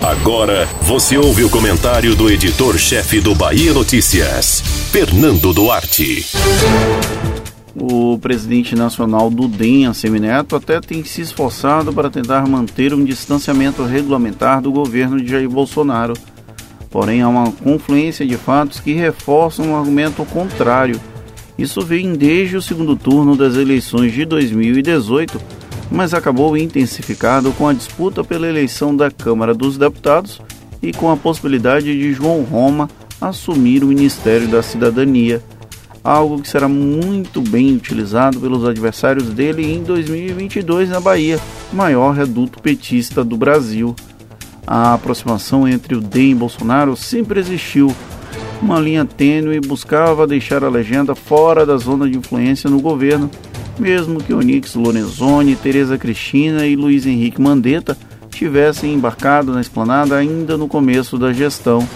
Agora você ouve o comentário do editor-chefe do Bahia Notícias, Fernando Duarte. O presidente nacional do DEM, Semineto, até tem se esforçado para tentar manter um distanciamento regulamentar do governo de Jair Bolsonaro. Porém, há uma confluência de fatos que reforçam o um argumento contrário. Isso vem desde o segundo turno das eleições de 2018, mas acabou intensificado com a disputa pela eleição da Câmara dos Deputados e com a possibilidade de João Roma assumir o Ministério da Cidadania algo que será muito bem utilizado pelos adversários dele em 2022 na Bahia, maior reduto petista do Brasil. A aproximação entre o DEM e Bolsonaro sempre existiu. Uma linha tênue buscava deixar a legenda fora da zona de influência no governo, mesmo que Onix Lorenzoni, Tereza Cristina e Luiz Henrique Mandetta tivessem embarcado na esplanada ainda no começo da gestão.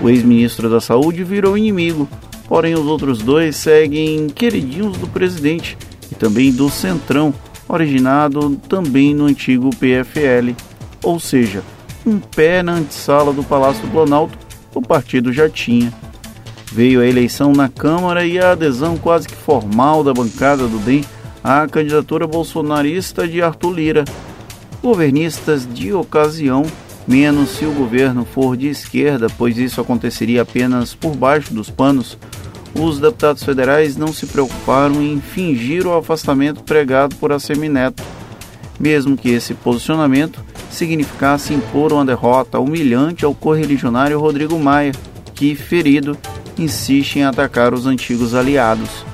O ex-ministro da Saúde virou inimigo, Porém, os outros dois seguem queridinhos do presidente e também do Centrão, originado também no antigo PFL. Ou seja, um pé na antessala do Palácio do Planalto, o partido já tinha. Veio a eleição na Câmara e a adesão quase que formal da bancada do DEM à candidatura bolsonarista de Arthur Lira. Governistas de ocasião, menos se o governo for de esquerda, pois isso aconteceria apenas por baixo dos panos, os deputados federais não se preocuparam em fingir o afastamento pregado por Assemineto, mesmo que esse posicionamento significasse impor uma derrota humilhante ao correligionário Rodrigo Maia, que, ferido, insiste em atacar os antigos aliados.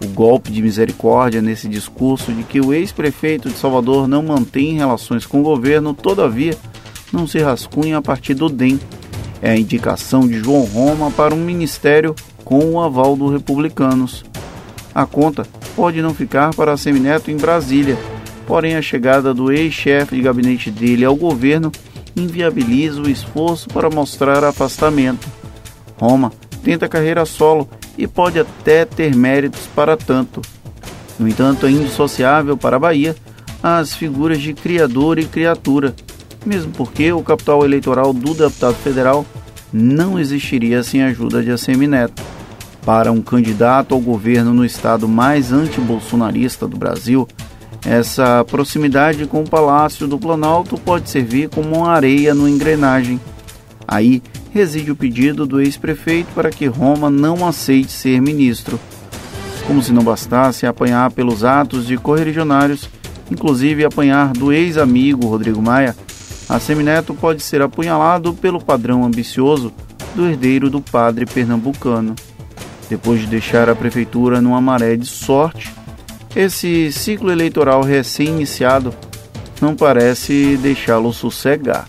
O golpe de misericórdia nesse discurso de que o ex-prefeito de Salvador não mantém relações com o governo, todavia, não se rascunha a partir do DEM. É a indicação de João Roma para um ministério com o aval dos republicanos. A conta pode não ficar para Semineto em Brasília, porém a chegada do ex-chefe de gabinete dele ao governo inviabiliza o esforço para mostrar afastamento. Roma tenta carreira solo e pode até ter méritos para tanto. No entanto, é indissociável para a Bahia as figuras de criador e criatura, mesmo porque o capital eleitoral do deputado federal não existiria sem a ajuda de Assemineto para um candidato ao governo no estado mais anti-bolsonarista do Brasil, essa proximidade com o Palácio do Planalto pode servir como uma areia no engrenagem. Aí reside o pedido do ex-prefeito para que Roma não aceite ser ministro. Como se não bastasse apanhar pelos atos de correligionários, inclusive apanhar do ex-amigo Rodrigo Maia, a Semineto pode ser apunhalado pelo padrão ambicioso do herdeiro do padre pernambucano depois de deixar a prefeitura numa maré de sorte, esse ciclo eleitoral recém-iniciado não parece deixá-lo sossegar.